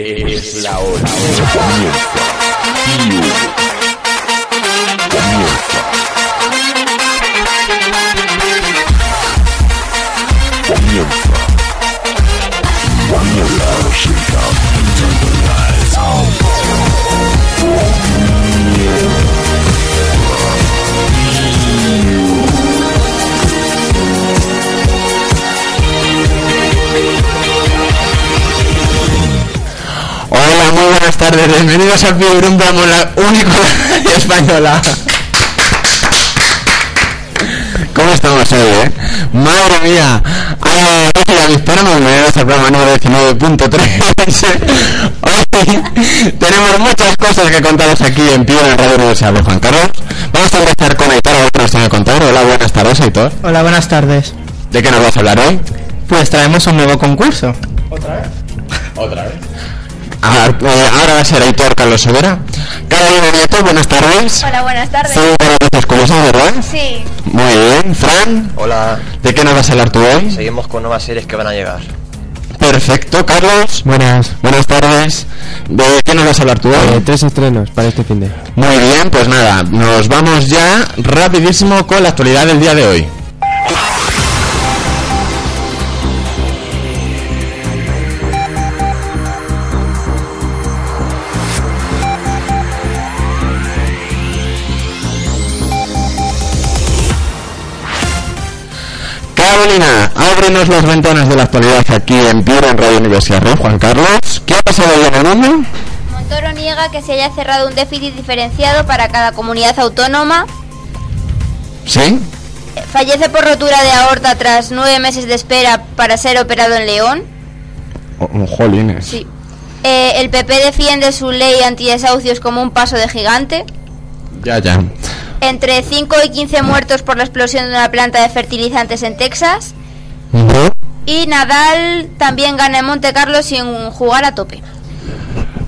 Es la hora. Tardes. Bienvenidos al Piburumba, la única radio española. ¿Cómo estamos hoy, eh? Madre mía. Ah, hola, disparamos. Bienvenidos al programa número 19.3. Hoy tenemos muchas cosas que contaros aquí en Pío en Radio Universidad de Juan Carlos. Vamos a empezar con Aitor, a ver qué nos tiene que contar. Hola, buenas tardes, Aitor. Hola, buenas tardes. ¿De qué nos vas a hablar hoy? Pues traemos un nuevo concurso. Otra vez. Ahora, eh, ahora va a ser Aitor Carlos Sobera. Carolina Nieto, buenas tardes. Hola, buenas tardes. Sí, buenas noches, ¿cómo estás, verdad? Sí, Muy bien. Fran, Hola, ¿de qué nos vas a hablar tú hoy? seguimos con nuevas series que van a llegar. Perfecto, Carlos. Buenas. Buenas tardes. ¿De qué nos vas a hablar tú hoy? Eh, tres estrenos para este fin de. Muy bien, pues nada, nos vamos ya rapidísimo con la actualidad del día de hoy. Carolina, ábrenos las ventanas de la actualidad aquí en Piura, en Radio Universidad Rey, Juan Carlos. ¿Qué ha pasado hoy en el mundo? Montoro niega que se haya cerrado un déficit diferenciado para cada comunidad autónoma. ¿Sí? Eh, Fallece por rotura de aorta tras nueve meses de espera para ser operado en León. Oh, jolines. Sí. Eh, el PP defiende su ley antidesahucios como un paso de gigante. Ya, ya. Entre 5 y 15 muertos por la explosión de una planta de fertilizantes en Texas. Y Nadal también gana en Monte Carlo sin jugar a tope.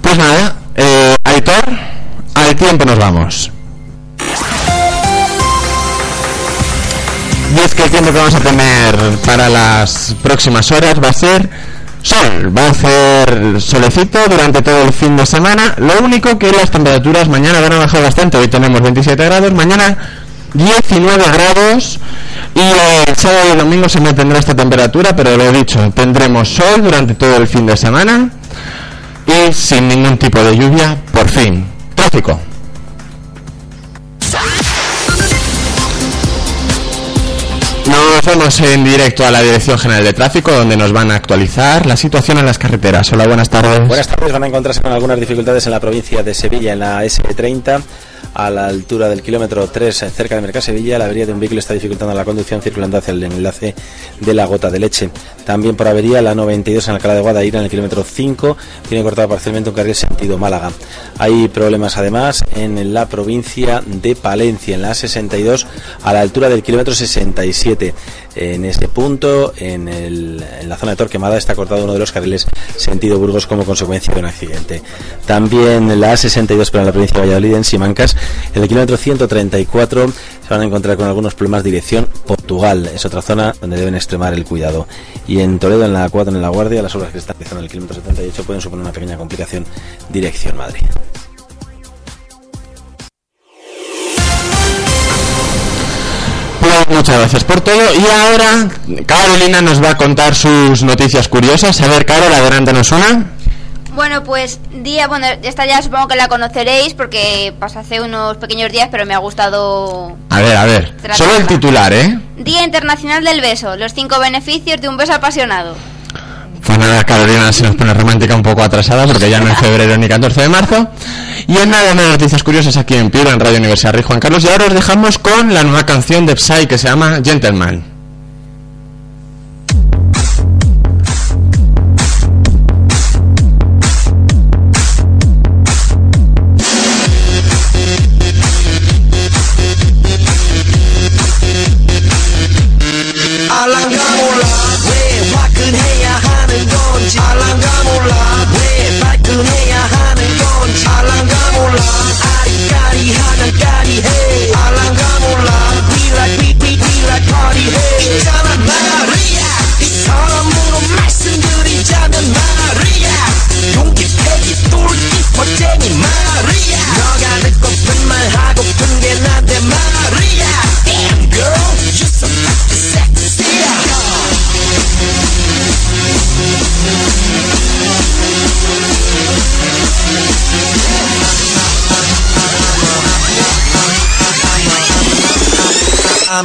Pues nada, eh, Aitor, al tiempo nos vamos. Y es que el tiempo que vamos a tener para las próximas horas va a ser sol, va a hacer solecito durante todo el fin de semana. Lo único que las temperaturas mañana van a bajar bastante. Hoy tenemos 27 grados, mañana 19 grados y el sábado y el domingo se mantendrá esta temperatura, pero lo he dicho, tendremos sol durante todo el fin de semana y sin ningún tipo de lluvia, por fin. Tráfico. Nos vamos en directo a la Dirección General de Tráfico, donde nos van a actualizar la situación en las carreteras. Hola, buenas tardes. Buenas tardes, van a encontrarse con algunas dificultades en la provincia de Sevilla, en la S30, a la altura del kilómetro 3, eh, cerca de Mercasevilla. La avería de un vehículo está dificultando la conducción circulando hacia el enlace de la gota de leche. También por avería, la 92 en Alcalá de Guadaira, en el kilómetro 5, tiene cortado parcialmente un carril sentido Málaga. Hay problemas además en la provincia de Palencia, en la 62, a la altura del kilómetro 67. En este punto, en, el- en la zona de Torquemada, está cortado uno de los carriles sentido Burgos como consecuencia de un accidente. También la A62, pero en la provincia de Valladolid, en Simancas, en el kilómetro 134, se van a encontrar con algunos problemas dirección Portugal. Es otra zona donde deben extremar el cuidado. Y en Toledo, en la 4, en la Guardia, las obras que están realizando en el kilómetro 78 pueden suponer una pequeña complicación dirección Madrid. Pues muchas gracias por todo. Y ahora Carolina nos va a contar sus noticias curiosas. A ver, Carol, adelántanos una. Bueno, pues día, bueno, esta ya supongo que la conoceréis porque pasó hace unos pequeños días, pero me ha gustado. A ver, a ver. Trata Solo el titular, ¿eh? Día Internacional del Beso, los cinco beneficios de un beso apasionado. Pues nada, Carolina se nos pone romántica un poco atrasada porque ya no es febrero ni 14 de marzo. Y en nada más noticias curiosas aquí en Piura, en Radio Universidad Rey Juan Carlos. Y ahora os dejamos con la nueva canción de Psy que se llama Gentleman.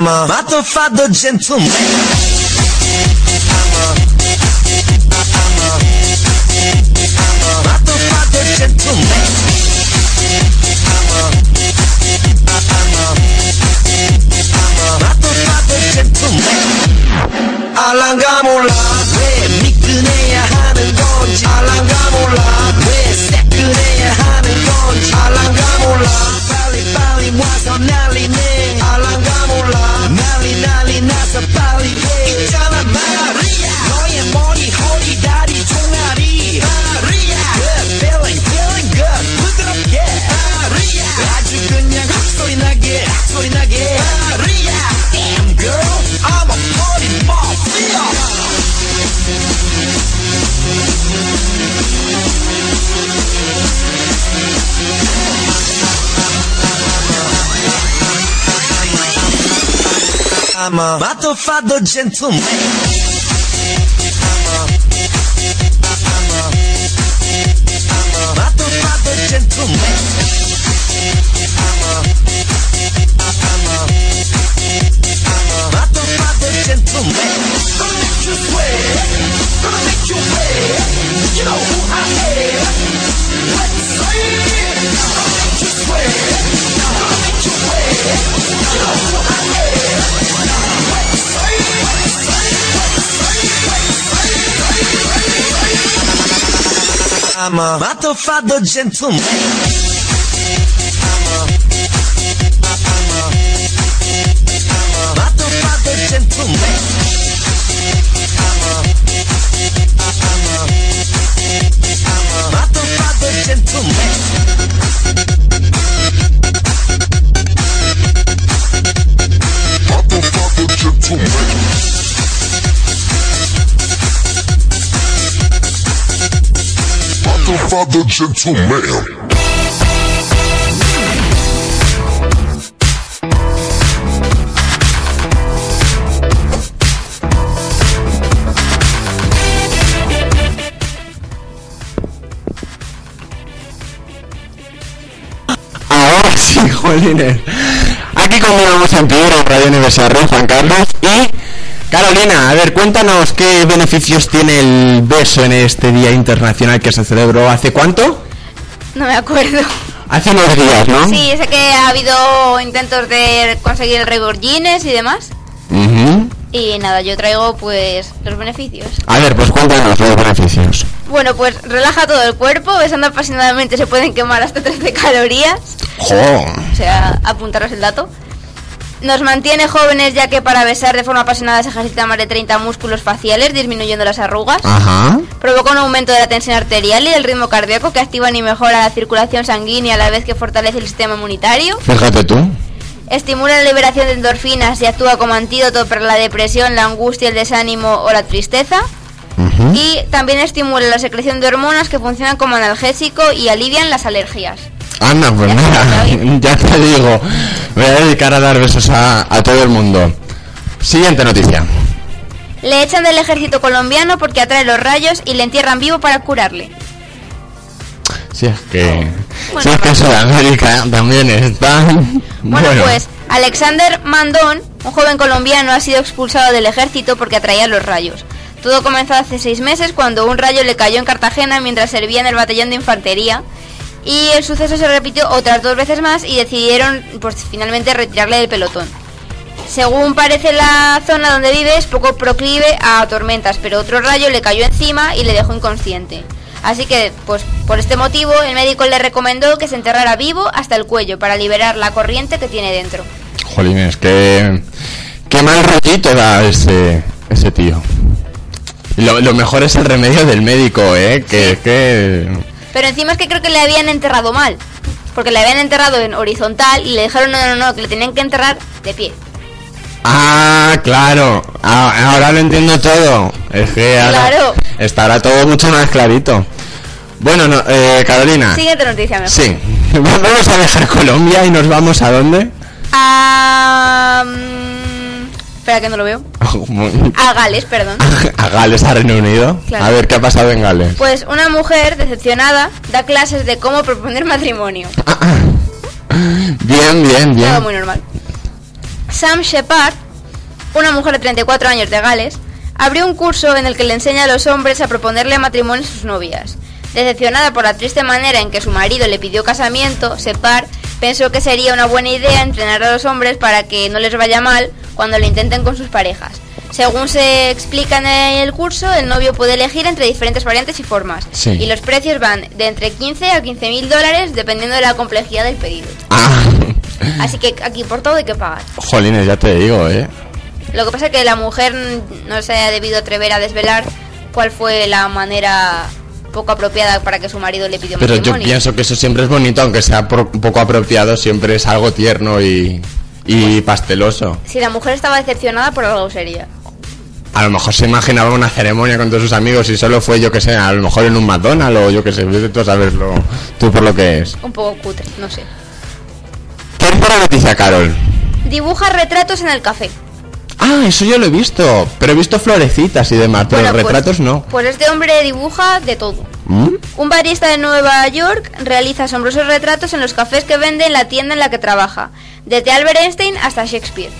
I'm a motherfucker gentleman. A motherfucker gentleman. mama. Matofado gentleman. Motherfucker gentleman. Ahora sí. Aquí continuamos en Piedra, Radio Universidad Juan Carlos. Y Carolina, a ver, cuéntanos qué beneficios tiene el beso en este Día Internacional que se celebró hace cuánto? No me acuerdo. Hace unos días, ¿no? Sí, sé que ha habido intentos de conseguir el récord Guinness y demás. Y nada, yo traigo pues los beneficios. A ver, pues cuéntanos los beneficios. Bueno, pues relaja todo el cuerpo, besando apasionadamente se pueden quemar hasta 13 calorías. ¡Jo! O sea, apuntaros el dato. Nos mantiene jóvenes ya que para besar de forma apasionada se ejercitan más de 30 músculos faciales, disminuyendo las arrugas. Ajá. Provoca un aumento de la tensión arterial y del ritmo cardíaco que activan y mejora la circulación sanguínea a la vez que fortalece el sistema inmunitario. Fíjate tú. Estimula la liberación de endorfinas y actúa como antídoto para la depresión, la angustia, el desánimo o la tristeza. Y también estimula la secreción de hormonas que funcionan como analgésico y alivian las alergias. Anda, pues Ya mira, ya te digo, me voy a dedicar a dar besos a, a todo el mundo. Siguiente noticia. Le echan del ejército colombiano porque atrae los rayos y le entierran vivo para curarle. Si es que, Bueno, si es que Sudamérica también está. Bueno, pues Alexander Mandón, un joven colombiano, ha sido expulsado del ejército porque atraía los rayos. Todo comenzó hace seis meses cuando un rayo le cayó en Cartagena mientras servía en el batallón de infantería. Y el suceso se repitió otras dos veces más y decidieron pues finalmente retirarle del pelotón. Según parece la zona donde vive es poco proclive a tormentas, pero otro rayo le cayó encima y le dejó inconsciente. Así que, pues por este motivo, el médico le recomendó que se enterrara vivo hasta el cuello para liberar la corriente que tiene dentro. Jolines, qué, qué mal rollito da ese, ese tío. Lo, lo mejor es el remedio del médico, ¿eh? Que, que... Pero encima es que creo que le habían enterrado mal. Porque le habían enterrado en horizontal y le dijeron no, no, no, que le tenían que enterrar de pie. Ah, claro. Ah, ahora lo entiendo todo. Es que ahora Claro. estará todo mucho más clarito. Bueno, no, eh, Carolina. Siguiente noticia mejor. Sí. Vamos a dejar Colombia y nos vamos a dónde? A... mm, espera que no lo veo. A Gales, perdón. a Gales, a Reino Unido. Claro. A ver qué ha pasado en Gales. Pues una mujer decepcionada da clases de cómo proponer matrimonio. Bien, bien, bien. muy normal. Sam Shepard, una mujer de 34 años de Gales, abrió un curso en el que le enseña a los hombres a proponerle matrimonio a sus novias. Decepcionada por la triste manera en que su marido le pidió casamiento, Shepard pensó que sería una buena idea entrenar a los hombres para que no les vaya mal cuando lo intenten con sus parejas. Según se explica en el curso, el novio puede elegir entre diferentes variantes y formas. Sí. Y los precios van de entre 15 a 15 mil dólares dependiendo de la complejidad del pedido. Ah, Así que aquí por todo hay que pagar. jolines, ya te digo, ¿eh? Lo que pasa es que la mujer no se ha debido atrever a desvelar cuál fue la manera poco apropiada para que su marido le pidió Pero yo matrimonio. pienso que eso siempre es bonito, aunque sea por- un poco apropiado, siempre es algo tierno y, y pasteloso. Si la mujer estaba decepcionada por algo sería. A lo mejor se imaginaba una ceremonia con todos sus amigos y solo fue, yo que sé, a lo mejor en un McDonald's o yo que sé, vete tú a saberlo tú por lo que es. Un poco cutre, no sé. Tercera noticia, Carol. Dibuja retratos en el café. Ah, eso yo lo he visto, pero he visto florecitas y demás, pero Bueno, pues- retratos no. Pues este hombre dibuja de todo. ¿Mm? Un barista de Nueva York realiza asombrosos retratos en los cafés que vende en la tienda en la que trabaja, desde Albert Einstein hasta Shakespeare.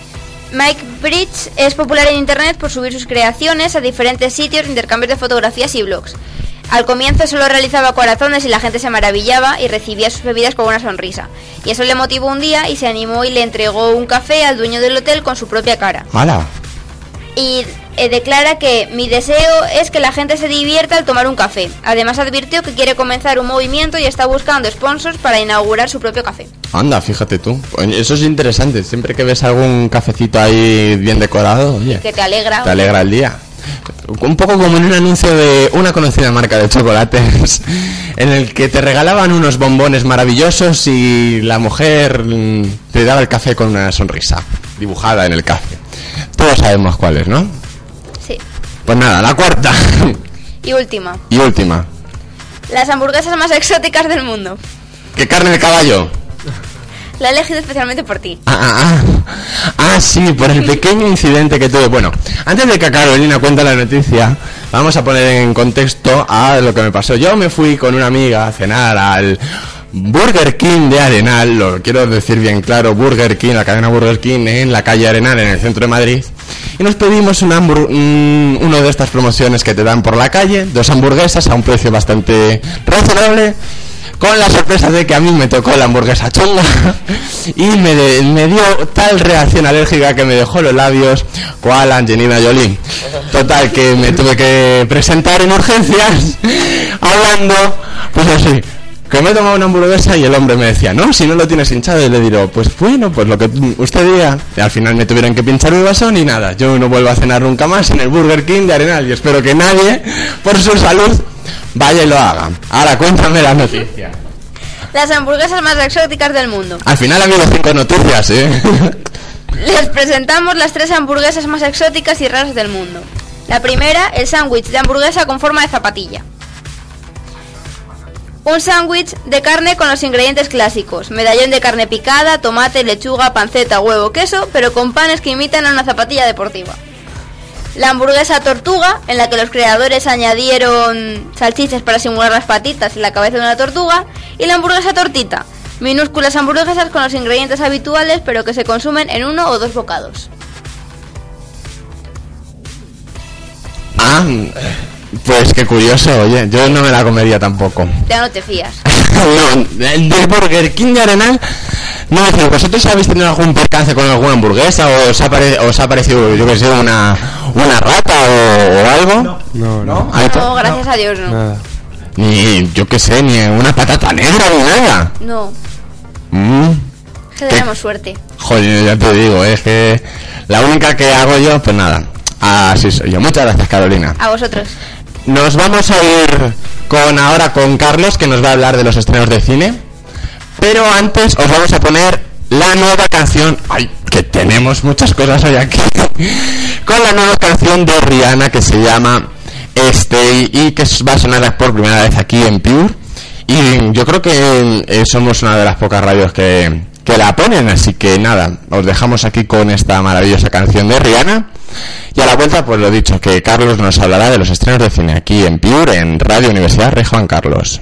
Mike Bridge es popular en internet por subir sus creaciones a diferentes sitios, intercambios de fotografías y blogs. Al comienzo solo realizaba corazones y la gente se maravillaba y recibía sus bebidas con una sonrisa. Y eso le motivó un día y se animó y le entregó un café al dueño del hotel con su propia cara ¡Hala! y eh, declara que mi deseo es que la gente se divierta al tomar un café. Además advirtió que quiere comenzar un movimiento y está buscando sponsors para inaugurar su propio café. Anda, fíjate tú. Oye, Eso es interesante. Siempre que ves algún cafecito ahí bien decorado, oye, Que te alegra. te alegra el día. Un poco como en un anuncio de una conocida marca de chocolates, en el que te regalaban unos bombones maravillosos y la mujer mm, te daba el café con una sonrisa dibujada en el café. Todos sabemos cuál es, ¿no? Sí. Pues nada, la cuarta Y última. y última. Las hamburguesas más exóticas del mundo. ¿Qué carne de caballo? La he elegido especialmente por ti. Ah, ah, ah. Ah, sí, por el pequeño incidente que tuve. Bueno, antes de que Carolina cuente la noticia, vamos a poner en contexto a lo que me pasó. Yo me fui con una amiga a cenar al Burger King de Arenal, lo quiero decir bien claro, Burger King, la cadena Burger King en la calle Arenal, en el centro de Madrid. Y nos pedimos una uno de estas promociones que te dan por la calle, dos hamburguesas a un precio bastante razonable con la sorpresa de que a mí me tocó la hamburguesa chunga y me, de- me dio tal reacción alérgica que me dejó los labios cual Angelina Jolie. Total, que me tuve que presentar en urgencias hablando, pues así. Que me he tomado una hamburguesa y el hombre me decía, no, si no lo tienes hinchado, y le digo, pues bueno, pues lo que usted diga. Al final me tuvieron que pinchar mi vaso y nada, yo no vuelvo a cenar nunca más en el Burger King de Arenal y espero que nadie, por su salud, vaya y lo haga. Ahora cuéntame la noticia. Las hamburguesas más exóticas del mundo. Al final ha habido cinco noticias, ¿eh? Les presentamos las tres hamburguesas más exóticas y raras del mundo. La primera, el sándwich de hamburguesa con forma de zapatilla. Un sándwich de carne con los ingredientes clásicos. Medallón de carne picada, tomate, lechuga, panceta, huevo, queso, pero con panes que imitan a una zapatilla deportiva. La hamburguesa tortuga, en la que los creadores añadieron salchichas para simular las patitas y la cabeza de una tortuga. Y la hamburguesa tortita, minúsculas hamburguesas con los ingredientes habituales, pero que se consumen en uno o dos bocados. Ah, pues qué curioso, oye, yo no me la comería tampoco. Ya no te fías. no, el del Burger King de Arenal, no me fío. ¿Vosotros habéis tenido algún percance con alguna hamburguesa o os ha, pare- os ha parecido, yo que sé, una, una rata o, o algo? No, no, ¿No? No, gracias a Dios no. nada. Ni, yo que sé, ni una patata negra ni nada. No, Mm. que tenemos suerte. Joder, ya te digo, es que la única que hago yo, pues nada. Así soy yo. Muchas gracias, Carolina. A vosotros. Nos vamos a ir con ahora con Carlos, que nos va a hablar de los estrenos de cine. Pero antes os vamos a poner la nueva canción. ¡Ay! Que tenemos muchas cosas hoy aquí. con la nueva canción de Rihanna que se llama Stay y que va a sonar por primera vez aquí en Pure. Y yo creo que eh, somos una de las pocas radios que, que la ponen. Así que nada, os dejamos aquí con esta maravillosa canción de Rihanna. Y a la vuelta, pues lo dicho, que Carlos nos hablará de los estrenos de cine aquí en Pure, en Radio Universidad Rey Juan Carlos.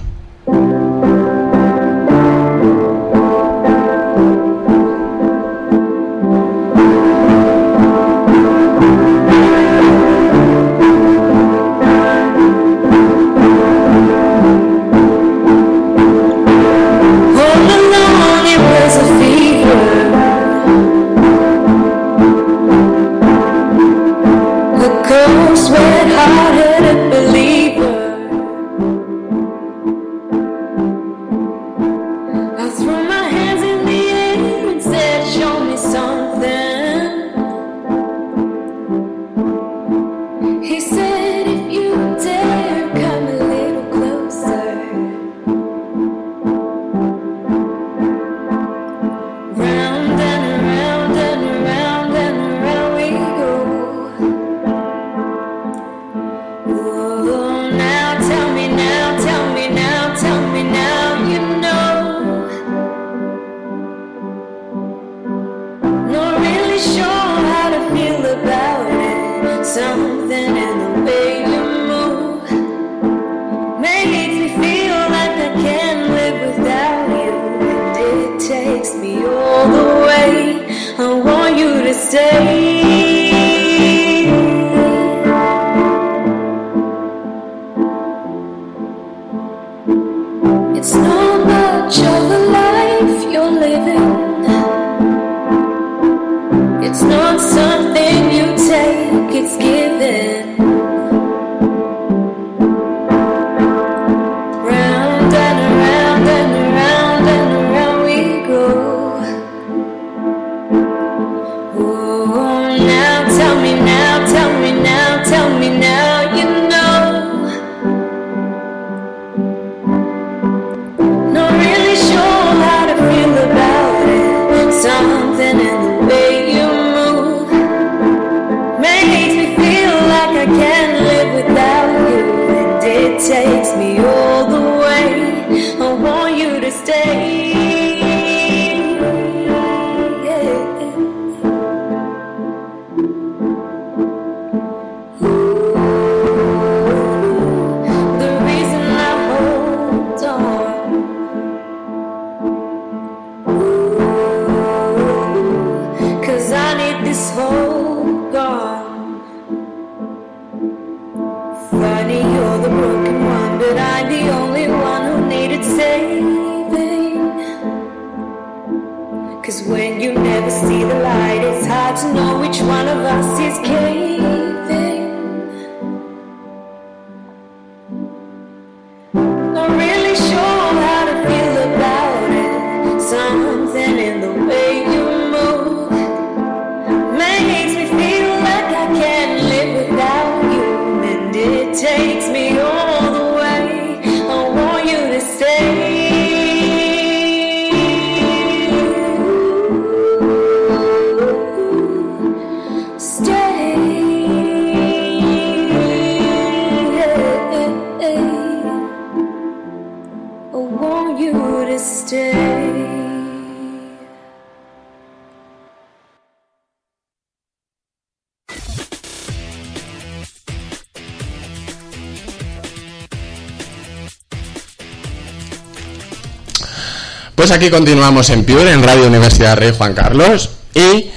Aquí continuamos en Pure, en Radio Universidad Rey Juan Carlos. Y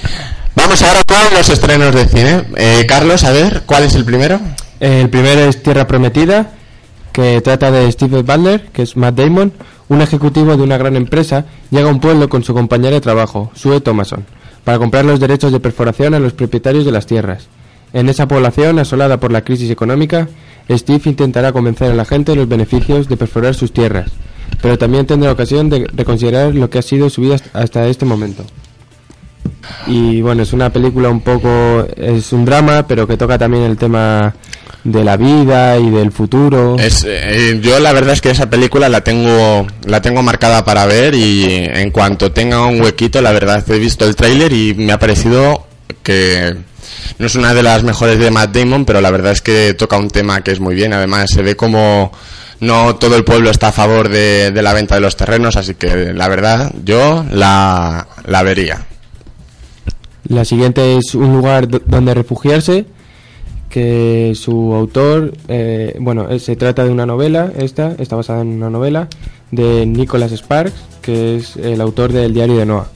vamos ahora con los estrenos de cine. Eh, Carlos, a ver, ¿cuál es el primero? El primero es Tierra Prometida, que trata de Steve Butler, que es Matt Damon, un ejecutivo de una gran empresa, llega a un pueblo con su compañero de trabajo, Sue Thomason, para comprar los derechos de perforación a los propietarios de las tierras. En esa población, asolada por la crisis económica, Steve intentará convencer a la gente de los beneficios de perforar sus tierras, pero también tendrá ocasión de reconsiderar lo que ha sido su vida hasta este momento. Y bueno, es una película un poco, es un drama, pero que toca también el tema de la vida y del futuro. Es, eh, yo la verdad es que esa película la tengo la tengo marcada para ver y en cuanto tenga un huequito, la verdad he visto el tráiler y me ha parecido que no es una de las mejores de Matt Damon, pero la verdad es que toca un tema que es muy bien. Además se ve como no todo el pueblo está a favor de, de la venta de los terrenos, así que la verdad yo la, la vería. La siguiente es un lugar do- donde refugiarse, que su autor, eh, bueno, eh, se trata de una novela, esta está basada en una novela de Nicholas Sparks, que es el autor del Diario de Noah.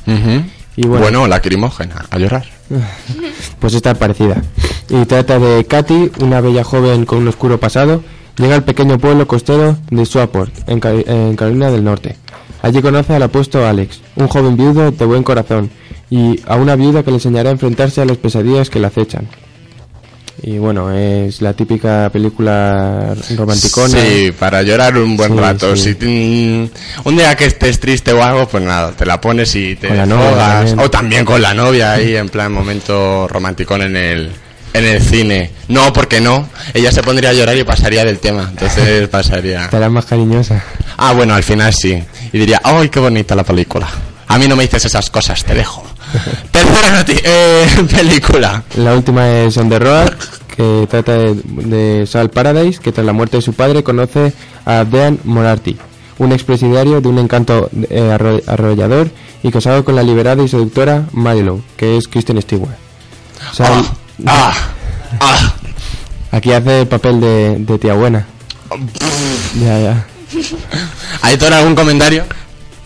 Y bueno, bueno, lacrimógena, a llorar. pues está parecida. Y trata de Katy, una bella joven con un oscuro pasado, llega al pequeño pueblo costero de Swaport, en, Cari- en Carolina del Norte. Allí conoce al apuesto Alex, un joven viudo de buen corazón, y a una viuda que le enseñará a enfrentarse a las pesadillas que le acechan. Y bueno, es la típica película romanticona. Sí, para llorar un buen Sí, rato. sí. Si un día que estés triste o algo, pues nada, te la pones y te Con la novia. O también con la novia ahí, en plan momento romanticón en el, en el cine. No, porque no. Ella se pondría a llorar y pasaría del tema. Entonces pasaría. Estará más cariñosa. Ah, bueno, al final sí. Y diría, ¡ay, qué bonita la película! A mí no me dices esas cosas, te dejo. Tercera eh, película. La última es On the Road, que trata de, de Sal Paradise, que tras la muerte de su padre conoce a Dean Morarty, un expresidiario de un encanto eh, arro- arrollador y casado con la liberada y seductora Marilow, que es Kristen Stewart. Sal- Ah, ah. aquí hace el papel de, de tía buena. Ya, ya. ¿Hay todo algún comentario?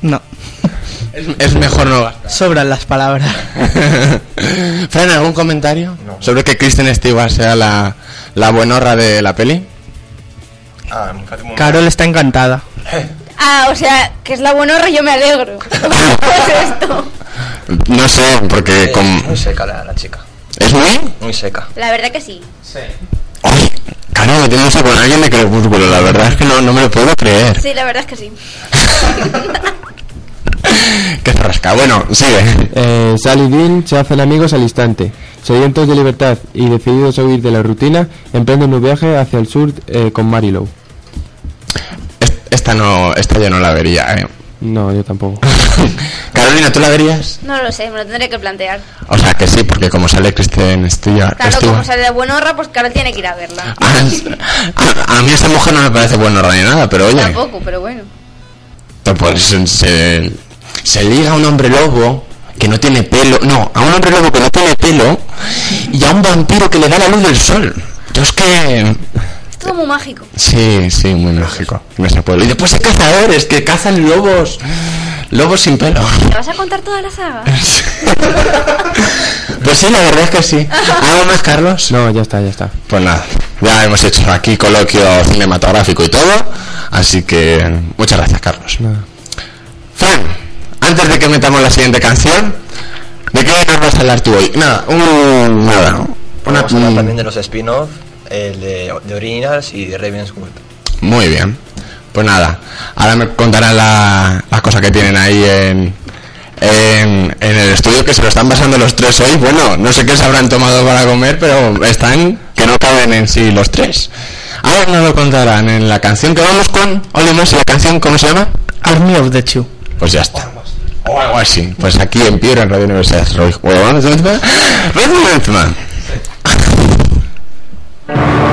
No. Es, es mejor no gastar. Sobran las palabras. Fran, ¿algún comentario sobre que Kristen Stewart sea la, la buenorra de la peli? Ah, Carol está encantada. Ah, o sea, que es la buenorra y yo me alegro. pues esto. No sé, porque Eh, con... Muy seca la, la chica. ¿Es muy? Muy seca. La verdad que sí. Ay, claro, metiéndose con alguien de crepúsculo, la verdad es que no, no me lo puedo creer. Sí, la verdad es que sí. Qué zarrasca. Bueno, sigue. Eh, Sally y Dean se hacen amigos al instante. Sedientos de libertad y decididos a huir de la rutina, emprenden un viaje hacia el sur eh, con Marilow. Est- Esta no, esta yo no la vería, eh. No, yo tampoco. Carolina, ¿tú la verías? No lo sé, me lo tendré que plantear. O sea que sí, porque como sale Kristen Stewart... Claro, Stewart- como sale de buenorra, pues Carol tiene que ir a verla. Ah, es- a, a mí esta mujer no me parece buena ni nada, pero oye, Tampoco, pero bueno. pues se, se liga a un hombre lobo que no tiene pelo, no, a un hombre lobo que no tiene pelo y a un vampiro que le da la luz del sol. Yo es que Es todo muy mágico. Sí, sí, muy mágico. No se puede. Y después hay cazadores que cazan lobos. Lobos sin pelo. ¿Me vas a contar toda la saga? Pues sí, la verdad es que sí. ¿Algo más, Carlos? No, ya está, ya está. Pues nada, ya hemos hecho aquí coloquio cinematográfico y todo. Así que muchas gracias, Carlos. Fran, antes de que metamos la siguiente canción, ¿de qué nos vas a hablar tú hoy? Nada, un. Nada. Una, Vamos a hablar también de los spin-off, el de, de Originals y de Ravenswood. Muy bien. Pues nada, ahora me contarán la, las cosas que tienen ahí en, en, en el estudio que se lo están pasando los tres hoy. Bueno, no sé qué se habrán tomado para comer, pero están que no caben en sí los tres. Ahora nos lo contarán en la canción que vamos con Olimos y la canción, ¿cómo se llama? Army of the Two. Pues ya está. O algo así. Pues aquí en Piedra, en Radio Universidad. Roy- Bueno, Thank you.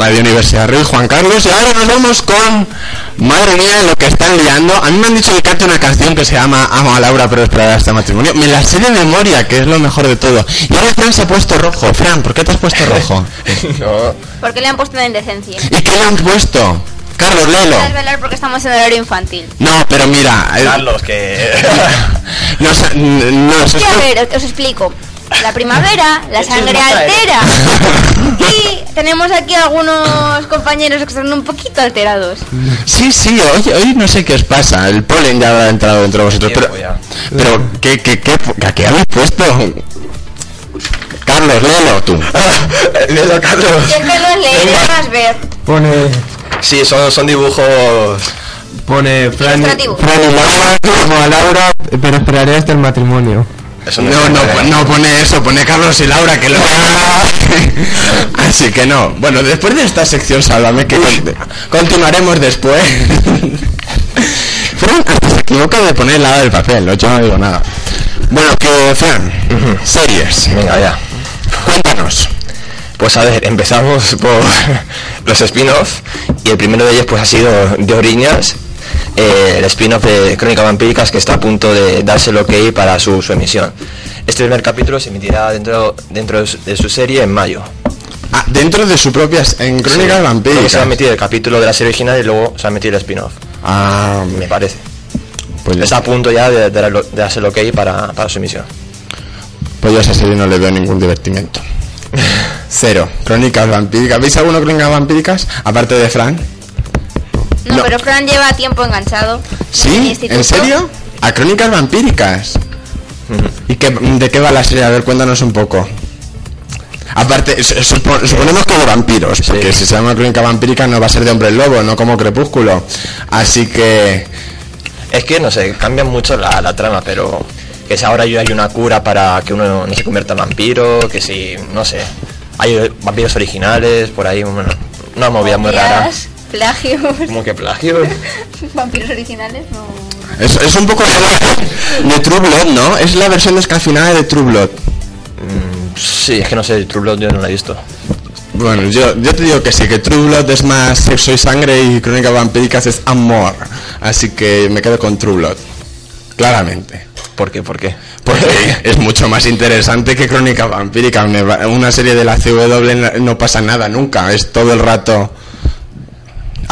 Radio Universidad Rey Juan Carlos. Y ahora nos vamos con. Madre mía, lo que están liando. A mí me han dicho que cante una canción que se llama Amo a Laura, pero esperará hasta matrimonio. Me la sé de memoria, que es lo mejor de todo. Y ahora Fran se ha puesto rojo. Fran, ¿por qué te has puesto rojo? no, Porque le han puesto una indecencia. ¿Y qué le han puesto? Carlos, léelo. No porque estamos en horario infantil. No, pero mira. eh, Carlos, que... no, no, eso es Sí, a ver, os explico. La primavera, la sangre altera. Y tenemos aquí algunos compañeros que están un poquito alterados. Sí, sí, hoy, hoy no sé qué os pasa. El polen ya ha entrado dentro de vosotros. Pero, pero ¿qué, qué, qué, qué, qué habéis puesto? Carlos, léelo tú. Léelo, Carlos. Y es que los leeré más ver. Pone, Sí, son, son dibujos... pone Fran. Fran y Laura, como a Laura, pero esperaré hasta el matrimonio. Eso No, no, nada. no pone eso, pone Carlos y Laura que lo Así que no. Bueno, después de esta sección, sálvame que con- continuaremos después. Fran hasta se equivoca de poner el lado del papel, ¿no? yo no digo nada. Bueno, que Fran, series, Venga, ya. cuéntanos. Pues a ver, empezamos por los spin-off y el primero de ellos pues ha sido de Oriñas, eh, el spin-off de Crónica Vampíricas que está a punto de darse el ok para su, su emisión. Este primer capítulo se emitirá dentro, dentro de su- serie en mayo. Ah, dentro de su propia en Crónicas Sí. Vampíricas. se va a emitir el capítulo de la serie original y luego se va a emitir el spin-off, Ah, me parece. pues, Está a punto ya de, de, de darse el ok para, para su emisión. pues yo a esa serie no le veo ningún divertimiento. Cero. Crónicas Vampíricas. ¿Veis alguno Crónicas Vampíricas? Aparte de Fran. No, No. pero Fran lleva tiempo enganchado. ¿Sí? ¿En serio? A Crónicas Vampíricas. ¿Y qué, de qué va la serie? A ver, cuéntanos un poco. Aparte, su- supo- suponemos que de vampiros, porque si se llama Crónica Vampírica no va a ser de hombre lobo, no como Crepúsculo. Así que... Es que, no sé, cambian mucho la, la trama, pero que si ahora ya hay una cura para que uno no se convierta en vampiro, que si, no sé, hay vampiros originales, por ahí, bueno, una movida muy rara. Plagios. Como que plagio. Vampiros originales, no. Es, es un poco de True Blood, ¿no? Es la versión descafeinada de True Blood. Mm, Sí, es que no sé, True Blood yo no la he visto. Bueno, yo, yo te digo que sí, que True Blood es más sexo y sangre y Crónicas Vampíricas es amor. Así que me quedo con True Blood. Claramente. ¿Por qué? ¿Por qué? Porque es mucho más interesante que Crónica Vampírica. Una serie de la CW no pasa nada nunca. Es todo el rato.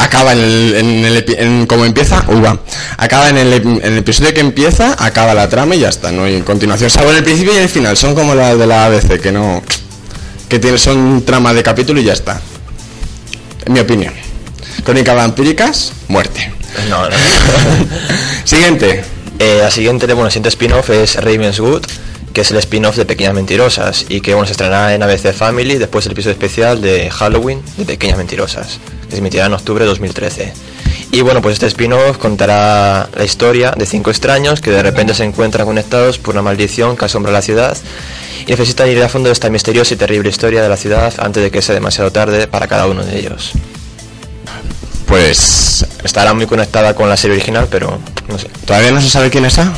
Acaba en el, en el en- como empieza, acaba en el, ep- en el episodio que empieza, acaba la trama y ya está, no hay continuación. Salvo en el principio y en el final, son como las de la ABC, que no, que tiene, son trama de capítulo y ya está. En mi opinión. Crónica vampíricas, muerte. No, no. Siguiente. Eh, la siguiente, bueno, el siguiente spin-off es Ravenswood, que es el spin-off de Pequeñas Mentirosas y que bueno, se estrenará en ABC Family después del episodio especial de Halloween de Pequeñas Mentirosas, emitirá en octubre de 2013. Y bueno, pues este spin-off contará la historia de cinco extraños que de repente se encuentran conectados por una maldición que asombra la ciudad y necesitan ir a fondo de esta misteriosa y terrible historia de la ciudad antes de que sea demasiado tarde para cada uno de ellos. Pues Estará muy conectada con la serie original, pero no sé, todavía no se sabe quién es A.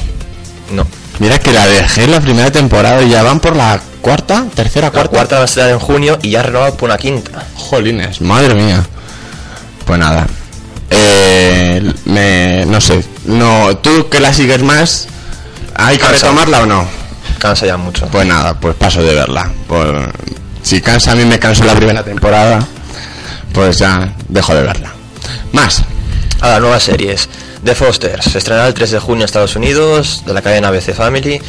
no. Mira que la dejé en la primera temporada y ya van por la cuarta, tercera, La cuarta. cuarta va a estar en junio y ya renovado por una quinta. Jolines, madre mía. Pues nada. Eh, me, no sé. No, tú que la sigues más, ¿hay que Cansa. retomarla o no? Cansa ya mucho. Pues nada, pues paso de verla. Pues, si cansa a mí me canso la primera temporada, pues ya dejo de verla. Más. Ahora, nuevas series. The Fosters se estrenará el 3 de junio en Estados Unidos, de la cadena ABC Family.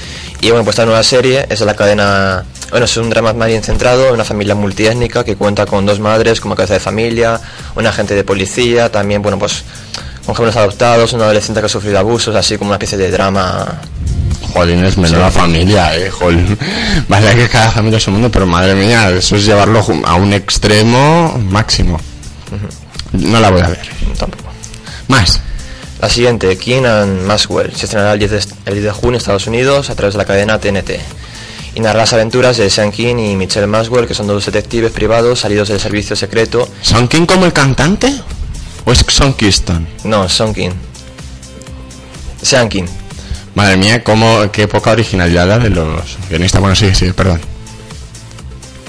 Y bueno, pues esta nueva serie es de la cadena. Bueno, es un drama más bien centrado en una familia multiétnica que cuenta con dos madres como cabeza de familia, un agente de policía, también, bueno, pues con jóvenes adoptados, un adolescente que ha sufrido abusos, así como una especie de drama. Jolines, menuda familia, eh, jol. Vale que cada familia es un mundo, pero madre mía, eso es llevarlo a un extremo máximo. No la voy a ver. Tampoco. Más. La siguiente, King and Maxwell, se estrenará el 10, de, el 10 de junio en Estados Unidos a través de la cadena TNT. Y narra las aventuras de Sean King y Michelle Maxwell, que son dos detectives privados salidos del servicio secreto. ¿Son King como el cantante? ¿O es Son Kingston? No, Sean King. Sean King. Madre mía, cómo, qué poca originalidad la de los guionistas. Bueno, sí, sí, perdón.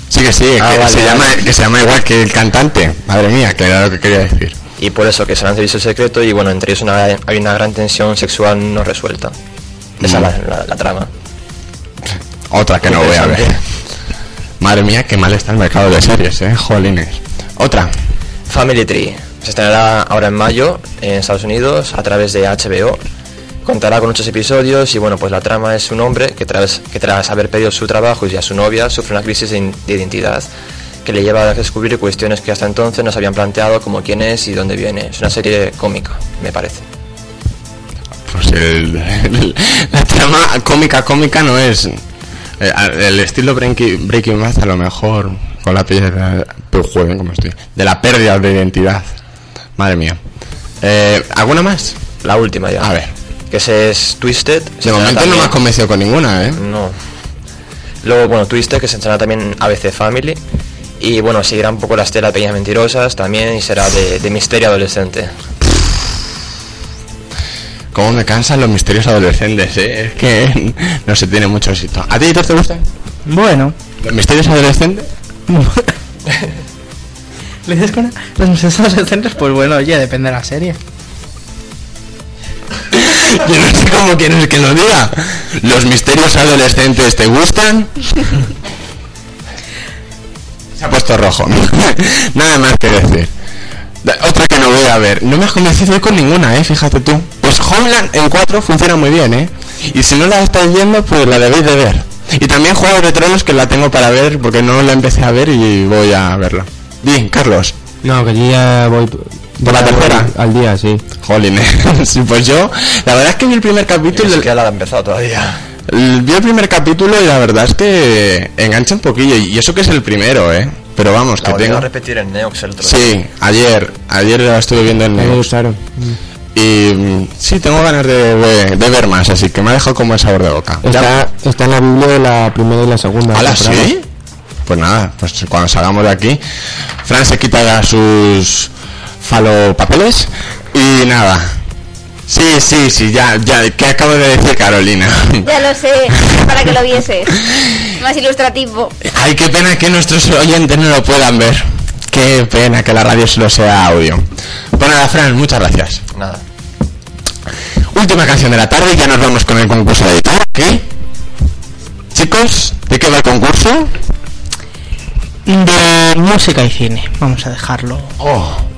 Sí, que sí, Ah, que, vale, se vale. llama, que se llama igual que el cantante. Madre mía, que era lo que quería decir. Y por eso que será un servicio secreto y bueno, entre ellos una- hay una gran tensión sexual no resuelta. Esa Mm. es la, la- la trama. Otra que no voy a ver. Madre mía, qué mal está el mercado de series, eh, jolines. Otra. Family Tree. Se estrenará ahora en mayo en Estados Unidos a través de HBO. Contará con muchos episodios y bueno, pues la trama es un hombre que tras, que tras haber perdido su trabajo y a su novia sufre una crisis de identidad que le lleva a descubrir cuestiones que hasta entonces no se habían planteado como quién es y dónde viene. Es una serie cómica, me parece. Pues el, el- la trama cómica cómica no es eh, el estilo Breaking, Breaking Bad a lo mejor con la joder, ¿cómo estoy? de la pérdida de identidad. Madre mía. Eh, ¿Alguna más? La última ya. A ver. Que ese es Twisted. De momento no me has convencido con ninguna, ¿eh? No. Luego, bueno, Twisted, que se estrenará también ABC Family. Y bueno, seguirá un poco la estela de Pequeñas Mentirosas también y será de, de misterio adolescente. Cómo me cansan los misterios adolescentes, ¿eh? Es que no se tiene mucho éxito. ¿A ti Hitor, te gustan? Bueno, ¿Los misterios adolescentes? ¿le dices con los museos adolescentes? Pues bueno, oye, depende de la serie. Yo no sé cómo quieres que lo diga. ¿Los misterios adolescentes te gustan? Se ha puesto rojo. Nada más que decir. Otra que no voy a ver. No me has convencido con ninguna, ¿eh? Fíjate tú. Pues Homeland en 4 funciona muy bien, ¿eh? Y si no la estáis viendo, pues la debéis de ver. Y también Juego de Tronos que la tengo para ver porque no la empecé a ver y voy a verla. Bien, Carlos. No, que yo ya voy... ¿Por la ya tercera? Al día, sí. Jolín, sí, pues yo, la verdad es que vi el primer Y capítulo. ni siquiera la ha empezado todavía. Vi el primer capítulo y la verdad es que engancha un poquillo. Y eso que es el primero, ¿eh? Pero vamos, La que tengo... a repetir en Neox el otro día. Sí, ayer. Ayer la estuve viendo en mí me Neox. gustaron. Y mm, sí, tengo ganas de, de- de ver más, así que me ha dejado como el sabor de boca. Está, está en la Biblia de la primera y la segunda. ¿Hala, sí? Pues nada, pues cuando salgamos de aquí, Fran se quita ya sus falopapeles y nada. Sí, sí, sí, ya, ya, ¿qué acabo de decir Carolina? Ya lo sé, para que lo vieses. Más ilustrativo. Ay, qué pena que nuestros oyentes no lo puedan ver. Qué pena que la radio solo sea audio. Pues nada, Fran, muchas gracias. Nada. Última canción de la tarde y ya nos vamos con el concurso de guitarra. ¿Qué? Chicos, ¿de qué va el concurso? De música y cine, vamos a dejarlo. Oh.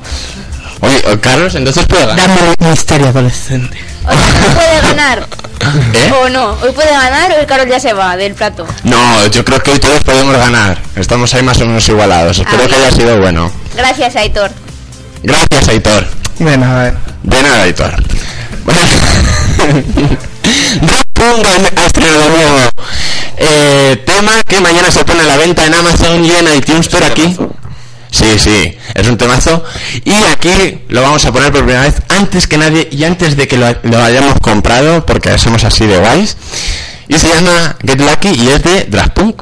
Oye, oh, Carlos, entonces puede ganar. Dame un misterio adolescente. O sea, puede ganar. ¿Eh? O no, hoy puede ganar o el Carol ya se va del plato. No, yo creo que hoy todos podemos ganar. Estamos ahí más o menos igualados. Espero Ah, que haya sido bueno. Gracias, Aitor. Gracias, Aitor. Bueno, a ver. De nada, Aitor. Pongo ha estrenado de nuevo eh, tema que mañana se pone a la venta en Amazon y en iTunes por aquí. Sí, sí, es un temazo. Y aquí lo vamos a poner por primera vez antes que nadie y antes de que lo, lo hayamos comprado, porque somos así de guays. Y se llama Get Lucky y es de Draft Punk.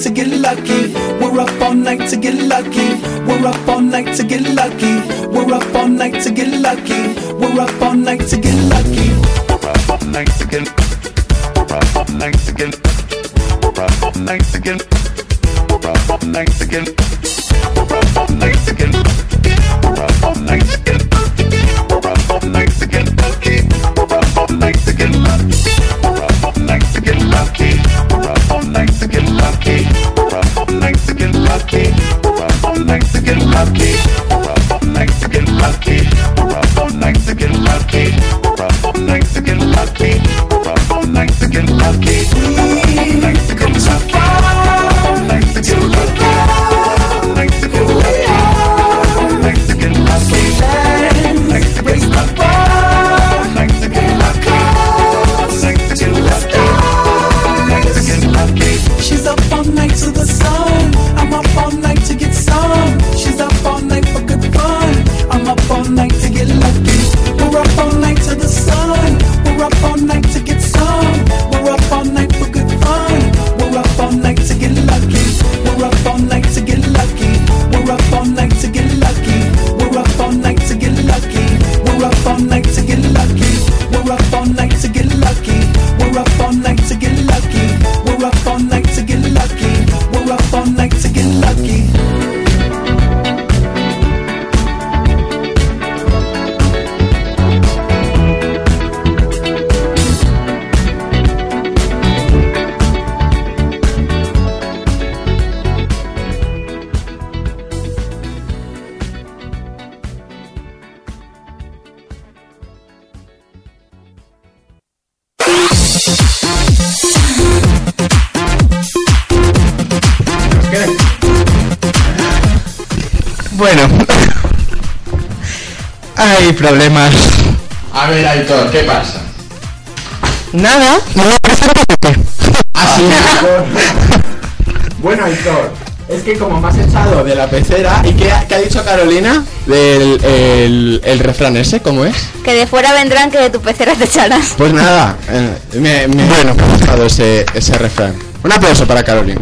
Night to get lucky. We're up all night to get lucky. We're up all night to get lucky. We're up all night to get lucky. We're up all night to get lucky. We're up all night to get. We're up all night to. We're up all night to. Problemas. A ver, Aitor, ¿qué pasa? Nada, no me que Así Bueno, Aitor, es que como me has echado de la pecera, ¿y qué ha, qué ha dicho Carolina del el, el refrán ese? ¿Cómo es? Que de fuera vendrán que de tu pecera te echarás. Pues nada, eh, me, me, bueno, me ha gustado ese, ese refrán. Un aplauso para Carolina.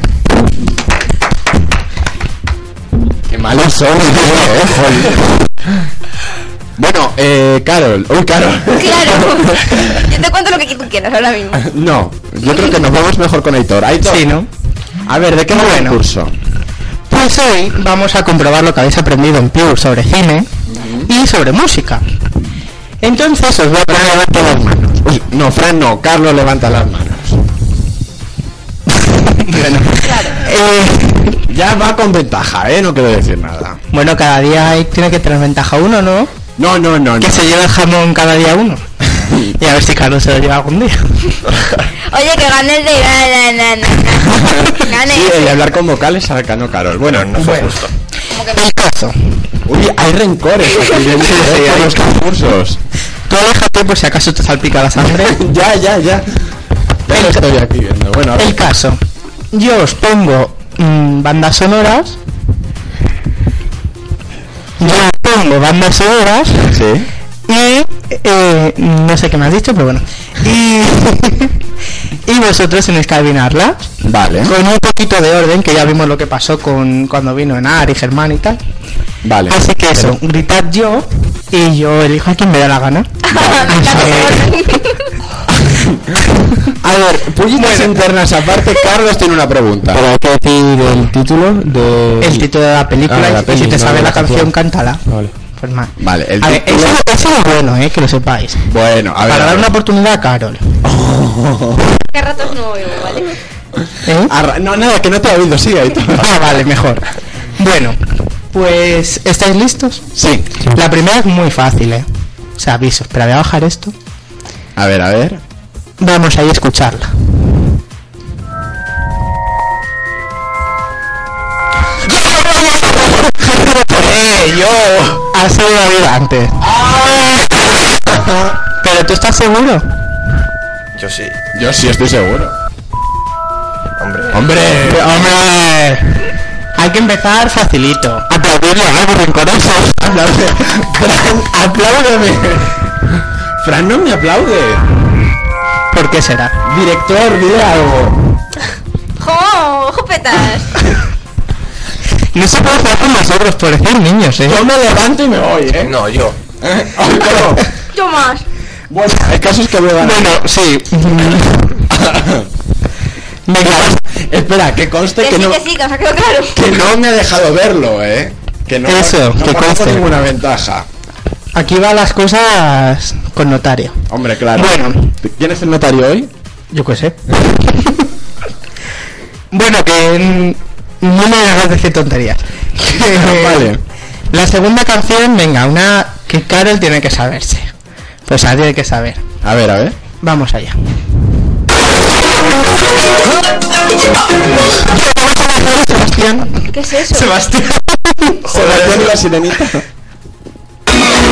Qué malos son, eh. Bueno, eh, Carol, uy, Carol. Claro. Yo te cuento lo que tú quieras ahora mismo. No, yo creo que nos vamos mejor con Aitor. Aitor. Sí, ¿no? A ver, ¿de qué va el Bueno. curso? Pues hoy vamos a comprobar lo que habéis aprendido en Pure sobre cine y sobre música. Entonces os voy a levantar las manos. Uy, no, Fran no, Carlos levanta las manos. Bueno, eh, Ya va con ventaja, ¿eh? No quiero decir nada. bueno, cada día hay- tiene que tener ventaja uno, ¿no? No, no, no, no. Que se lleve el jamón cada día uno. Y a ver si Carlos se lo lleva algún día. Oye, que gane el de... Na, na, na, na. Gane. Sí, el hablar con vocales a ganó Carol. Bueno, no fue Bueno. justo. El caso. Uy, hay rencores aquí Sí, sí, los concursos. Tú aléjate por si acaso te salpica la sangre. ya, ya, ya. Ya lo estoy aquí viendo. Bueno. El caso. Yo os pongo mm, bandas sonoras. Os pongo bandas sonoras. Sí. Y eh, no sé qué me has dicho, pero bueno. Y, y vosotros tenéis que adivinarlas. Vale. Con un poquito de orden, que ya vimos lo que pasó con cuando vino Enar y Germán y tal. Vale. Así que eso, gritad yo y yo elijo a quien me da la gana. Así que- A ver, pullitas internas aparte, Carlos tiene una pregunta. Pero hay que decir el título de... el título de la película Ah, y si te no sabe de la la canción, canción. cántala. Vale. Pues. Vale, el A ver, título... eso, eso es bueno, eh, que lo sepáis. Bueno, a ver. Para a dar una oportunidad a Carol. ¿Qué ratos no oigo, vale? ¿Eh? Arra- No, nada, que no te he oído, sí, ahí Ah, vale, mejor. Bueno, Pues, ¿estáis listos? Sí. La primera es muy fácil, ¿eh? O sea, aviso, espera, voy a bajar esto. A ver, a ver. Vamos ahí a escucharla. ¡Eh, yo! Has sido David antes. ¿Pero tú estás seguro? Yo sí. Yo sí estoy seguro. Hombre. ¡Hombre! ¡Hombre! Hay que empezar facilito. Aplaudirle a algo rencoroso. Aplaude. Fran, apláudeme. Fran no me aplaude. ¿Por qué será? Director, dile algo. ¡Jo! ¡Jopetas! No se puede hacer con nosotros por decir niños, ¿eh? Yo me levanto y me voy, ¿eh? No, yo. ¿Eh? Ay. Yo más. Bueno, el caso es que me van Bueno, sí. Venga, espera, que conste Que que sí, no, que sí, que os ha quedado claro. que no me ha dejado verlo, ¿eh? Que no, Eso, no que conste. ninguna ventaja. Aquí van las cosas con notario. Hombre, claro. Bueno. ¿Quién es el notario hoy? Yo qué sé. bueno, que no me hagas decir tonterías. Vale. La segunda canción, venga, una que Carol tiene que saberse. Pues la tiene que saber. A ver, a ver. Vamos allá. Sebastián. ¿Qué es eso? Sebastián. Sebastián y la sirenita.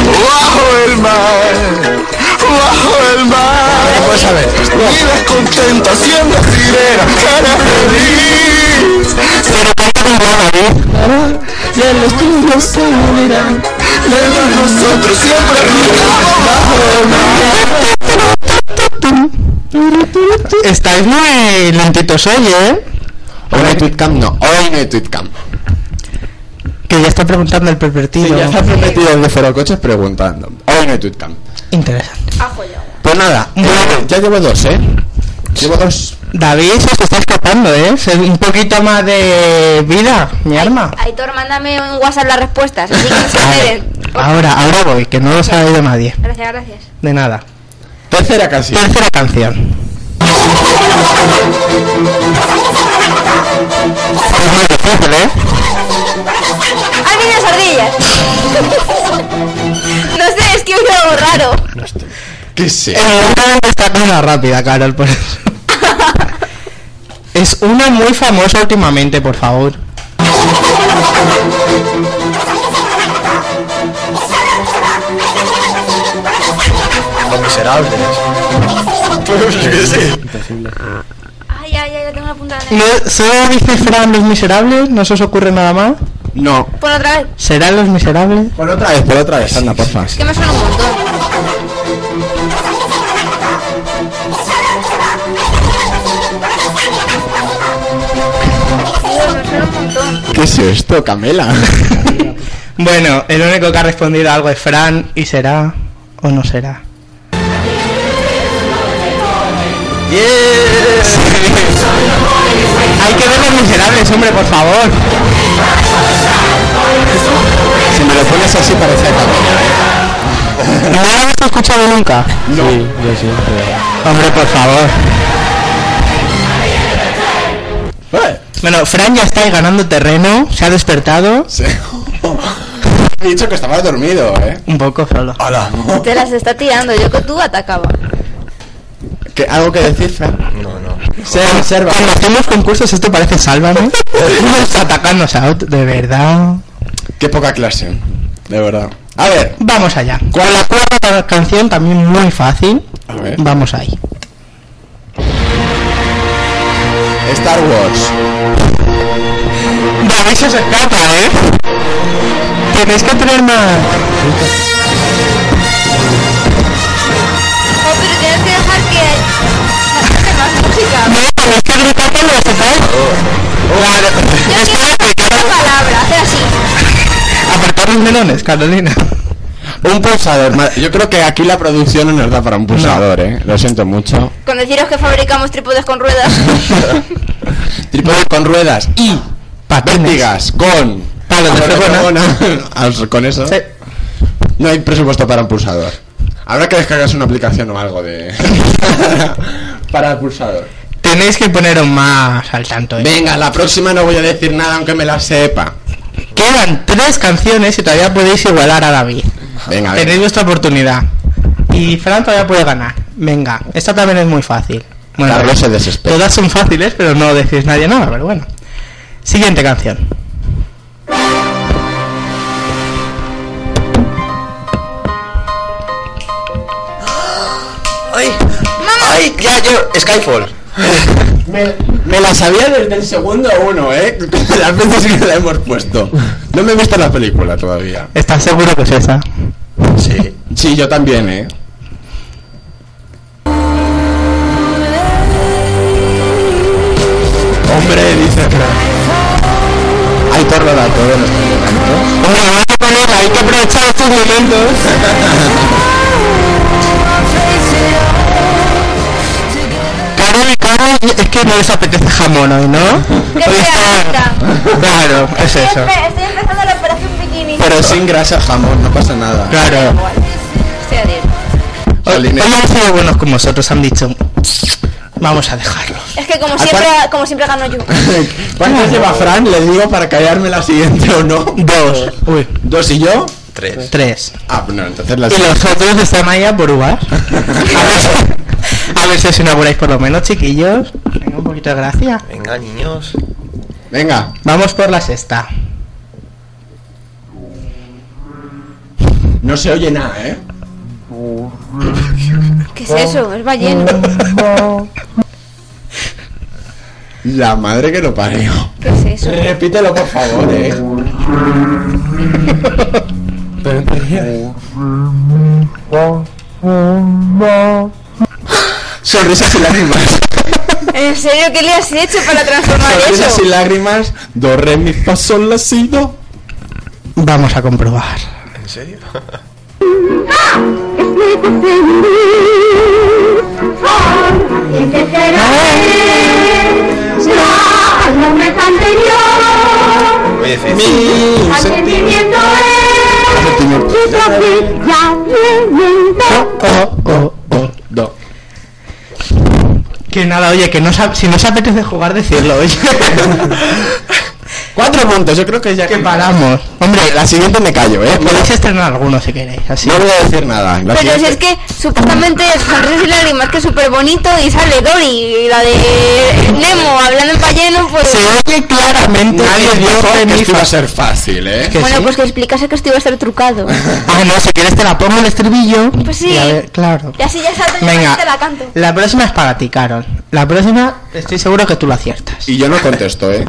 Bajo el mar, bajo el mar. Pues a ver. Vives contento siendo sirena, cara feliz. Pero los tuyos se unirán. Mientras nosotros siempre Estáis muy lentitos hoy, ¿eh? Hoy no hay tweetcam, no. Hoy no hay tweetcam. Que ya está preguntando el Sí, pervertido. ya está prometido el de Foro Coches preguntando. Hoy no hay tweetcam. Interesante. Pues nada, eh, ya llevo dos, ¿eh? Llevo dos. David se os está escapando, ¿eh? Un poquito más de vida, mi arma. Aitor, mándame un WhatsApp las respuestas, así que no se enteren. Ahora, ahora voy, que no lo ha oído nadie. Gracias, gracias. De nada. Tercera canción. Tercera canción. Es muy difícil, ¿eh? ¡Ay, niñas ardillas! no sé, es que oído algo raro. ¿Qué sé? Evidentemente está con una rápida, Carol, por eso. es una muy famosa últimamente, por favor. Los miserables. Ay, ay, ay, la tengo apuntada. ¿No, ¿Solo dice Fran Los Miserables? ¿No se os ocurre nada más? No. Pon otra vez. ¿Serán Los Miserables? Por otra vez, por otra vez, anda, porfa. Es que me suena un montón. Dios, me suena un montón. ¿Qué es esto, Camela? Bueno, el único que ha respondido algo es Fran y será o no será. Hay que ver los miserables, hombre, por favor. Lo pones así parece Camela. ¿No lo habéis escuchado nunca? No. Sí, yo sí. pero- Hombre, por favor. Eh, Bueno, Fran ya está ahí ganando terreno, se ha despertado sí. He dicho que estaba dormido, ¿eh? un poco solo. ¡Hala! Te las está tirando, yo que tú atacaba. ¿Qué, ¿Algo que decir, Fran? No, no. Se observa. Cuando hacemos concursos esto parece sálvame. A otro, de verdad. Qué poca clase. De verdad. A ver. Vamos allá. Con la cuarta canción también muy fácil. A ver. Vamos ahí. Star Wars. David se escapa, ¿eh? Tenéis que tener más... Oh, pero tienes que dejar que... que más música. No, tenéis que gritar cuando lo sepáis. Claro. Palabra, hacer así. Apartar los melones, Carolina. Un pulsador. ma- Yo creo que aquí la producción no nos da para un pulsador, ¿eh? Lo siento mucho. Con deciros que fabricamos trípodes con ruedas. Trípode con ruedas y vértigas con Palos de fregona. Con eso. Sí. No hay presupuesto para un pulsador. Habrá que descargarse una aplicación o algo de. para el pulsador. Tenéis que poneros más al tanto, ¿eh? Venga, la próxima no voy a decir nada aunque me la sepa. Quedan tres canciones y todavía podéis igualar a David. Venga. Tenéis vuestra oportunidad. Y Fran todavía puede ganar. Venga, esta también es muy fácil. Carlos se desespera. Todas son fáciles, pero no decís nadie nada, pero bueno. Siguiente canción. ¡Ay! ¡Ay! Ya, yo. Skyfall. Me, me la sabía desde el segundo uno, ¿eh? Las veces que la hemos puesto. No me he visto la película todavía. ¿Estás seguro que es esa? Sí. Sí, yo también, ¿eh? Hombre, dice Hay todo da todo en estos momentos. Hombre, vamos a ponerla, hay que aprovechar estos momentos. que no les apetece jamón hoy, ¿no? ¡Qué Hoy realista! está- Claro, es eso. Estoy, estoy empezando la operación bikini. Pero sin grasa jamón, no pasa nada. Claro. Estoy a dieta. Hoy, han sido buenos con vosotros, han dicho, vamos a dejarlos. Es que como ¿A siempre, como siempre gano yo. ¿Cuántos lleva Fran? Le digo para callarme la siguiente o no. Dos. Uy, ¿Dos y yo? Tres. tres. Ah, pues no, entonces la Y los otros están ahí a por uvas. A ver, si- a ver si os inaugуráis por lo menos, chiquillos. Poquito de gracia. Venga, niños. Venga. Vamos por la sexta. No se oye nada, ¿eh? ¿Qué es eso? Es balleno. La madre que lo parió. ¿Qué es eso? Repítelo, por favor, ¿eh? Sonrisas y lágrimas. ¿En serio qué le has hecho para transformar Sonrisas eso? y lágrimas. Do, re, mi, fa, sol, la, si, do. Vamos a comprobar. ¿En serio? Mi sentimiento. Oh, oh, oh. Do. Que nada, oye, que no si no os apetece jugar, decirlo, oye. Cuatro puntos, yo creo que ya que paramos. Hombre, la siguiente me callo, ¿eh? Podéis estrenar alguno si queréis, así. No voy a decir nada. La Pero si es que supuestamente Sonrisas y lágrimas que es súper bonito y sale Dory y la de Nemo hablando en balleno pues... Se oye claramente Nadie que dijo que esto iba a ser fácil, ¿eh? Que Bueno, sí. pues que explicase que esto iba a estar trucado. Ah, no, si quieres te la pongo el estribillo. Pues sí. Y a ver, claro. Y así ya salto Venga, y te la canto. la próxima es para ti, Carol. La próxima estoy seguro que tú lo aciertas. Y yo no contesto, ¿eh?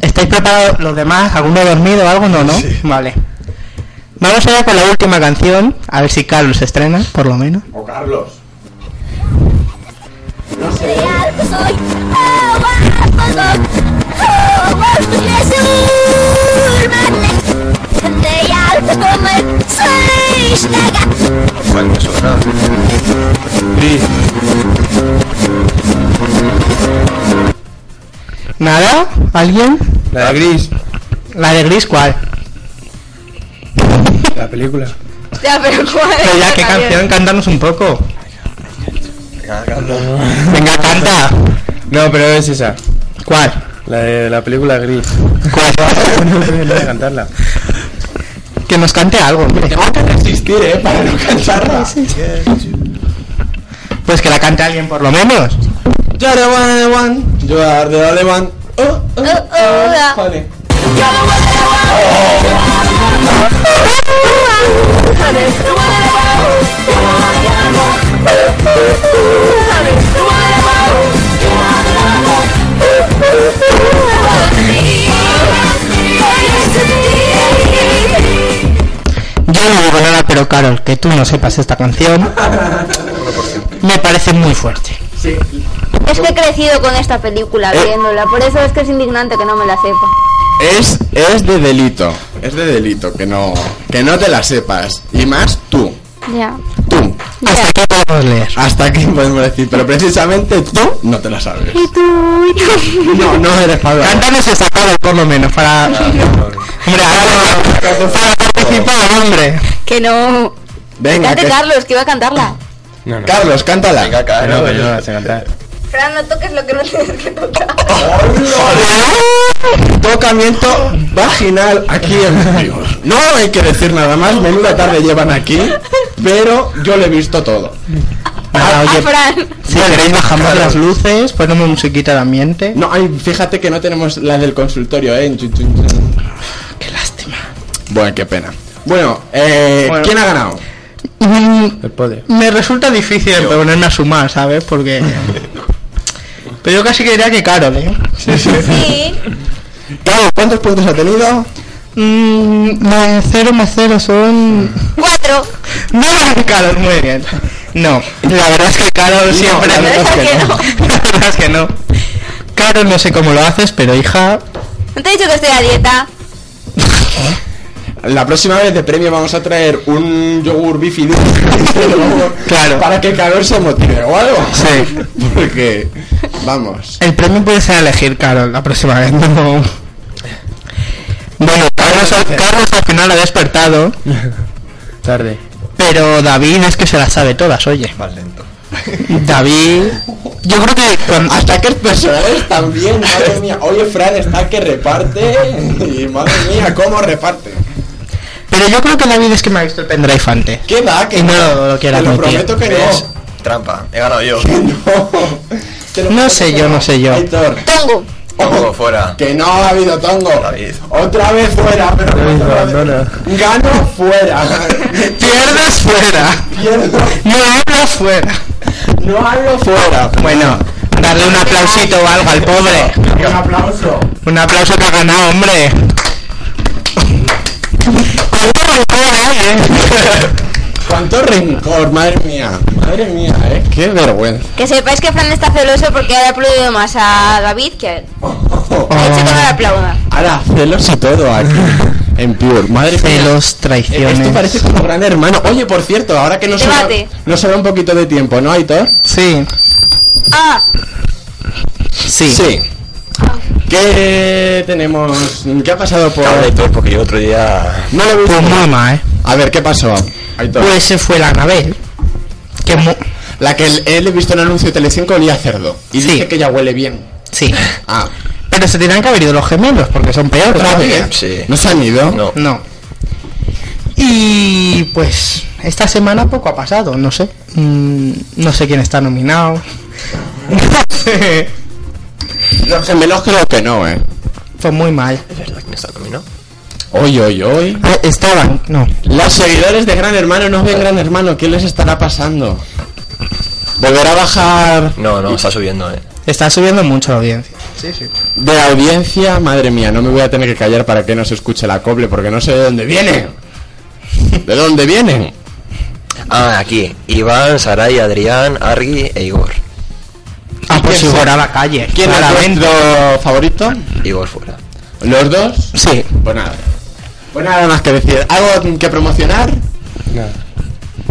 ¿Estáis preparados los demás? ¿Alguno dormido o algo? No, ¿no? Vale. Vamos allá con la última canción. A ver si Carlos se estrena, por lo menos. O Carlos. ¿Cuál me suena? ¿Nada? ¿Alguien? La de Gris, ¿La de Gris cuál? la película. Ya, pero ¿cuál es Pero ya, ¿qué canción? Cántanos un poco. Venga, canta. No, pero es esa. ¿Cuál? La de la película Gris. ¿Cuál? no voy a cantarla. Que nos cante algo, hombre. Tengo que resistir, ¿eh? Para no cantarla. Pues que la cante alguien por lo menos. You are the one, the one. You are the only one. Oh, oh, Oh, oh. Vale. Yo no digo nada, pero Carol, que tú no sepas esta canción me parece muy fuerte. Es que he crecido con esta película Eh. viéndola, por eso es que es indignante que no me la sepa. Es, es de delito. Es de delito que no, que no te la sepas. Y más tú. Ya. Tú. Hasta aquí podemos leer. Hasta aquí podemos decir. Pero precisamente tú no te la sabes. Y tú, y tú. No, no eres Pablo. Cántanos esa Carol por lo menos para... Hombre, ahora para participar, hombre. Que no. Venga, Cante que- Carlos, que iba a cantarla. No, no. Carlos, cántala. Venga, No, yo no la sé cantar. Fran, no toques lo que no tienes que tocar. Todo provocamiento vaginal aquí en. No hay que decir nada más, menuda tarde llevan aquí, pero yo lo he visto todo. Nada, A oye, Fran. si queréis bajamos las luces, ponemos musiquita de ambiente. No, ay, fíjate que no tenemos la del consultorio, ¿eh? Qué lástima. Bueno, qué pena. Bueno, eh, Bueno. ¿quién ha ganado? El poder. Me resulta difícil ponerme a sumar, ¿sabes? Porque... Pero yo casi quería que Carol, ¿eh? Sí. Claro, ¿cuántos puntos ha tenido? Mm, más cero más cero son... Cuatro. No, Carol, muy bien. No, la verdad es que Carol siempre... la verdad es que no. La verdad es que no. Carol, no sé cómo lo haces, pero hija... ¿No te he dicho que estoy a dieta? La próxima vez de premio vamos a traer un yogur bifidus Claro. para que Carol se motive o algo. Sí. Porque, vamos. El premio puede ser elegir Carol la próxima vez, no... Bueno, Carlos, al- Carlos al final ha despertado, Tarde. pero David es que se las sabe todas, oye. Más lento. David... Yo creo que cuando... Ataques personales también, madre mía. Oye, Fran está que reparte. Y madre mía, cómo reparte. Pero yo creo que David es que me ha visto el pendrive antes. ¿Qué va? Que Y no lo quiere Te lo prometo que ¿Ves? no. Trampa. He ganado yo. No. No sé yo, no sé yo. Aitor, Tongo. Tongo, fuera. Que no ha habido tongo. David. Otra vez fuera, pero David. Gano fuera. Pierdes fuera. Pierdo. No hablas fuera. No hablo fuera. Bueno, darle un aplausito o algo al pobre. Un aplauso. Un aplauso que ha ganado, hombre. ¿Cuánto rencor, madre mía? Madre mía, eh. Qué vergüenza. Que sepáis que Fran está celoso porque ha aplaudido más a David que a él. Ha dicho que no le aplauda. Ahora, celos y todo aquí. En Pure. Madre mía. Celos, Eh, traiciones. Esto parece como gran hermano. Oye, por cierto, ahora que no se, Debate. no se ve un poquito de tiempo, ¿no, Aitor? Sí, Ah, sí. Sí. ¿Qué tenemos? ¿Qué ha pasado por...? Todo, porque yo otro día. No visto. Pues mamá, ¿eh? A ver, ¿qué pasó? Aitor. Pues se fue la Anabel. Que mu- La que él, él he visto en el anuncio de Telecinco olía a cerdo. Y Sí. dice que ya huele bien. Sí. Ah, Pero se tenían que haber ido los gemelos porque son peores. todavía. vez. Sí. ¿No se han ido? No. No. Y pues esta semana poco ha pasado, no sé. Mm, no sé quién está nominado. No sé. Los gemelos creo que no, eh. Fue muy mal. ¿Es verdad que me está nominado? Hoy, hoy, hoy. Ah, estaban, no. Los seguidores de Gran Hermano no ven Gran Hermano. ¿Qué les estará pasando? Volverá a bajar No, no, está subiendo, eh. Está subiendo mucho la audiencia. Sí, sí. de la audiencia. Madre mía, no me voy a tener que callar para que no se escuche la coble porque no sé de dónde viene. ¿De dónde vienen? Ah, aquí. Iván, Saray, Adrián, Argi e Igor. Ah, pues quién calle. ¿Quién es claramente. vuestro favorito? Igor fuera. ¿Los dos? Sí. Pues nada. Pues nada más que decir. ¿Algo que promocionar? Nada.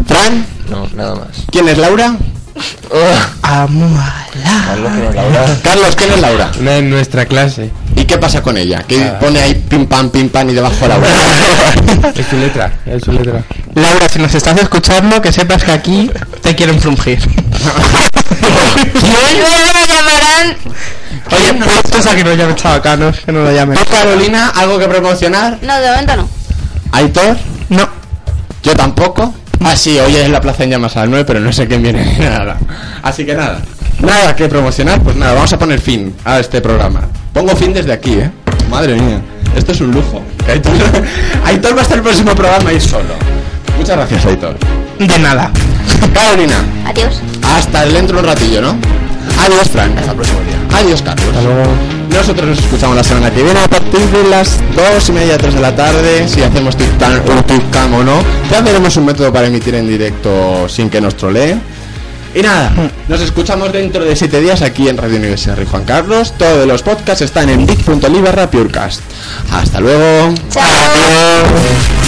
¿Fran? No, nada más. ¿Quién es Laura? Amuala. Carlos, que no, Laura. Carlos, ¿quién es Laura? Una en nuestra clase. ¿Y qué pasa con ella? Que Nada. pone ahí pim pam pim pam y debajo Laura. Es su letra. Es su letra. Laura, si nos estás escuchando, que sepas que aquí te quieren frungir. me llamarán. Oye, puestos a que no chabacanos, que no lo llamen. ¿Tú, Carolina, algo que promocionar? No, de momento no. ¿Aitor? No. Yo tampoco. Ah, sí, hoy es la plaza en llamas a las 9, pero no sé quién viene nada. Así que nada. Nada que promocionar, pues nada, vamos a poner fin a este programa. Pongo fin desde aquí, ¿eh? Madre mía, esto es un lujo. Aitor, Aitor va a estar el próximo programa y solo. Muchas gracias, Aitor. De nada. Carolina, Adiós. hasta dentro de un ratillo, ¿no? Adiós, Frank. Hasta el próximo día. Adiós, Carlos. Nosotros nos escuchamos la semana que viene a partir de las dos y media, tres de la tarde. Si hacemos TikTok o TikTok o no, ya veremos un método para emitir en directo sin que nos troleen. Y nada, nos escuchamos dentro de siete días aquí en Radio Universidad Rey Juan Carlos. Todos los podcasts están en big.ly barra purecast. Hasta luego. Chao. Adiós.